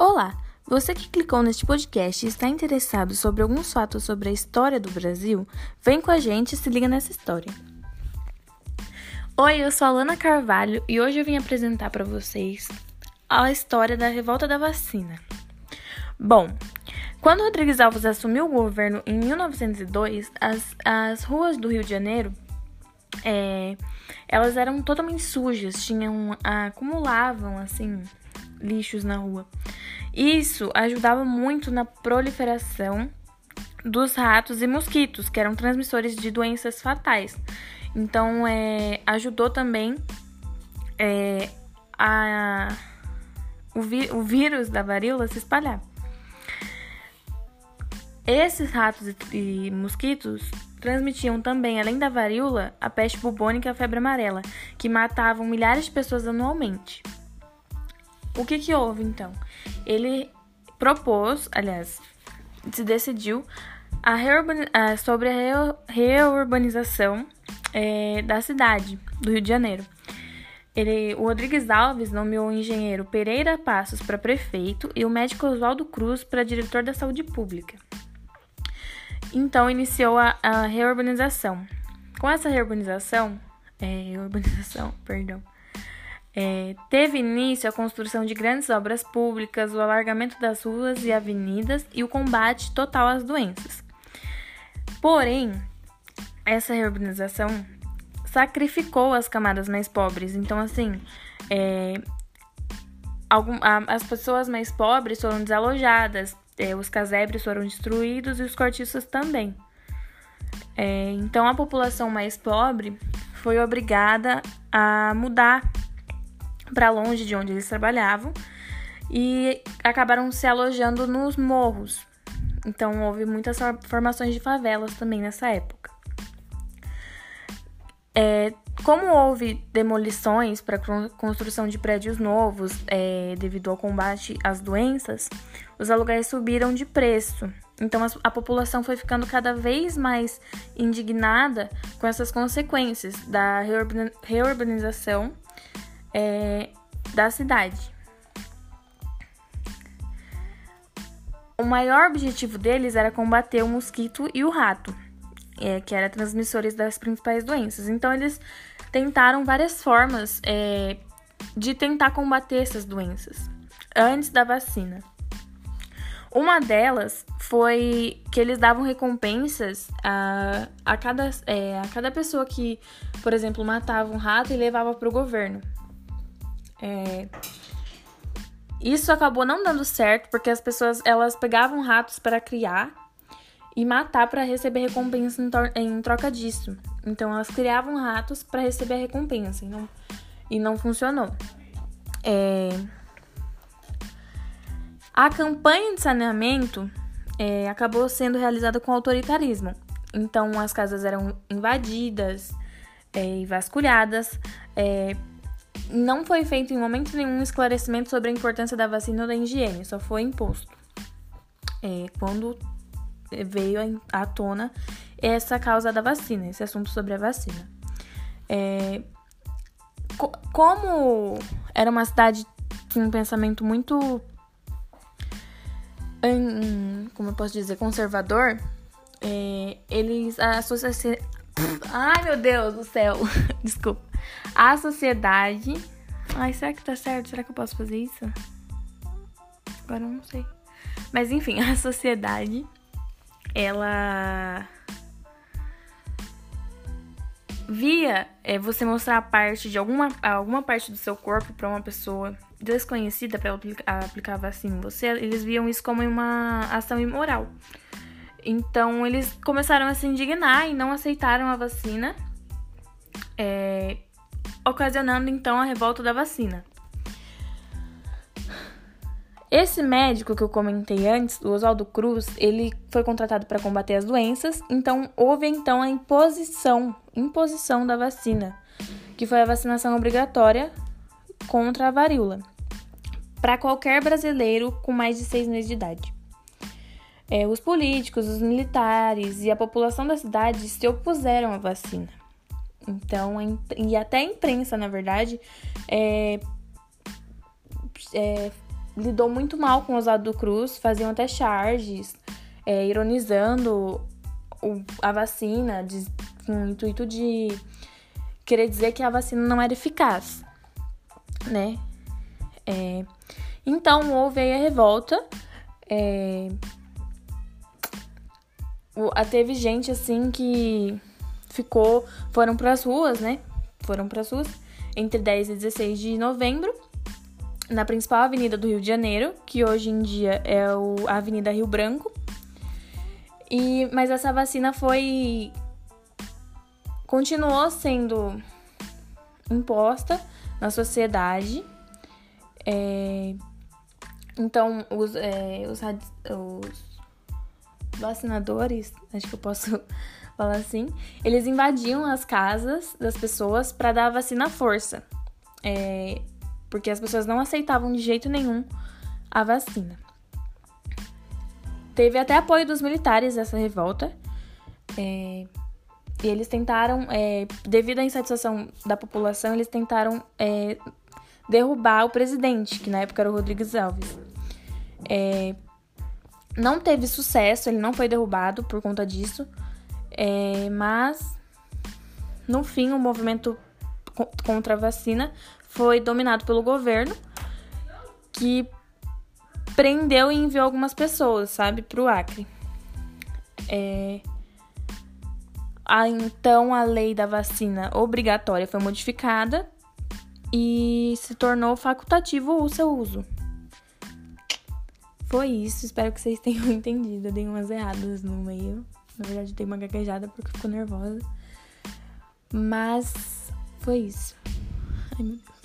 Olá! Você que clicou neste podcast e está interessado sobre alguns fatos sobre a história do Brasil, vem com a gente e se liga nessa história. Oi, eu sou a Lana Carvalho e hoje eu vim apresentar para vocês a história da revolta da vacina. Bom, quando Rodrigues Alves assumiu o governo em 1902, as, as ruas do Rio de Janeiro é, elas eram totalmente sujas, tinham acumulavam assim lixos na rua. Isso ajudava muito na proliferação dos ratos e mosquitos, que eram transmissores de doenças fatais. Então, é, ajudou também é, a, o, o vírus da varíola se espalhar. Esses ratos e mosquitos transmitiam também, além da varíola, a peste bubônica e a febre amarela, que matavam milhares de pessoas anualmente. O que, que houve então? Ele propôs, aliás, se decidiu a sobre a reurbanização é, da cidade do Rio de Janeiro. Ele, o Rodrigues Alves nomeou o engenheiro Pereira Passos para prefeito e o médico Oswaldo Cruz para diretor da saúde pública. Então iniciou a, a reurbanização. Com essa reurbanização, é, urbanização, perdão, é, teve início a construção de grandes obras públicas, o alargamento das ruas e avenidas e o combate total às doenças. Porém, essa reurbanização sacrificou as camadas mais pobres. Então, assim, é, algum, a, as pessoas mais pobres foram desalojadas, é, os casebres foram destruídos e os cortiços também. É, então, a população mais pobre foi obrigada a mudar para longe de onde eles trabalhavam e acabaram se alojando nos morros. Então houve muitas formações de favelas também nessa época. É, como houve demolições para construção de prédios novos é, devido ao combate às doenças, os aluguéis subiram de preço. Então a, a, população foi ficando cada vez mais indignada com essas consequências da reurbanização é, da cidade. O maior objetivo deles era combater o mosquito e o rato, é, que eram transmissores das principais doenças. Então, eles tentaram várias formas é, de tentar combater essas doenças antes da vacina. Uma delas foi que eles davam recompensas a, a, cada, é, a cada pessoa que, por exemplo, matava um rato e levava para o governo. É... Isso acabou não dando certo porque as pessoas elas pegavam ratos para criar e matar para receber recompensa em, troca disso. Então elas criavam ratos para receber a recompensa e não, e não funcionou. É... A campanha de saneamento é, acabou sendo realizada com autoritarismo. Então as casas eram invadidas é, e vasculhadas é, não foi feito em momento nenhum esclarecimento sobre a importância da vacina ou da higiene, só foi imposto. É, quando veio à tona essa causa da vacina, esse assunto sobre a vacina. É, co como era uma cidade com um pensamento muito, hum, como eu posso dizer, conservador, é, eles associaram. Ai meu Deus do céu, desculpa. A sociedade. Ai, será que tá certo? Será que eu posso fazer isso? Agora eu não sei. Mas enfim, a sociedade ela via é, você mostrar parte de alguma, alguma parte do seu corpo para uma pessoa desconhecida para aplicar, aplicar vacina em você, eles viam isso como uma ação imoral. Então eles começaram a se indignar e não aceitaram a vacina. É, ocasionando então a revolta da vacina. Esse médico que eu comentei antes, o Oswaldo Cruz, ele foi contratado para combater as doenças, então houve então a imposição, imposição da vacina, que foi a vacinação obrigatória contra a varíola, para qualquer brasileiro com mais de seis meses de idade. É, os políticos, os militares e a população da cidade se opuseram à vacina. Então, e até a imprensa, na verdade, é, é, lidou muito mal com Oswaldo Cruz, faziam até charges, é, ironizando o, a vacina, de, com o intuito de querer dizer que a vacina não era eficaz, né? É, então houve aí a revolta. É, teve gente assim que ficou, foram para as ruas, né? Foram para as ruas entre 10 e 16 de novembro, na principal avenida do Rio de Janeiro, que hoje em dia é o, a Avenida Rio Branco. E, mas essa vacina foi. continuou sendo imposta na sociedade. É, então, os, é, os, os vacinadores, acho que eu posso falar assim, eles invadiam as casas das pessoas para dar a vacina à força. É, porque as pessoas não aceitavam de jeito nenhum a vacina. Teve até apoio dos militares essa revolta. É, e eles tentaram, é, devido à insatisfação da população, eles tentaram é, derrubar o presidente, que na época era o Rodrigues Alves. É, não teve sucesso, ele não foi derrubado por conta disso, é, mas no fim o movimento contra a vacina foi dominado pelo governo, que prendeu e enviou algumas pessoas, sabe, para o Acre. É, a, então a lei da vacina obrigatória foi modificada e se tornou facultativo o seu uso. Foi isso, espero que vocês tenham entendido. Eu dei umas erradas no meio. Na verdade, dei uma gaguejada porque ficou nervosa. Mas foi isso. Ai, meu Deus.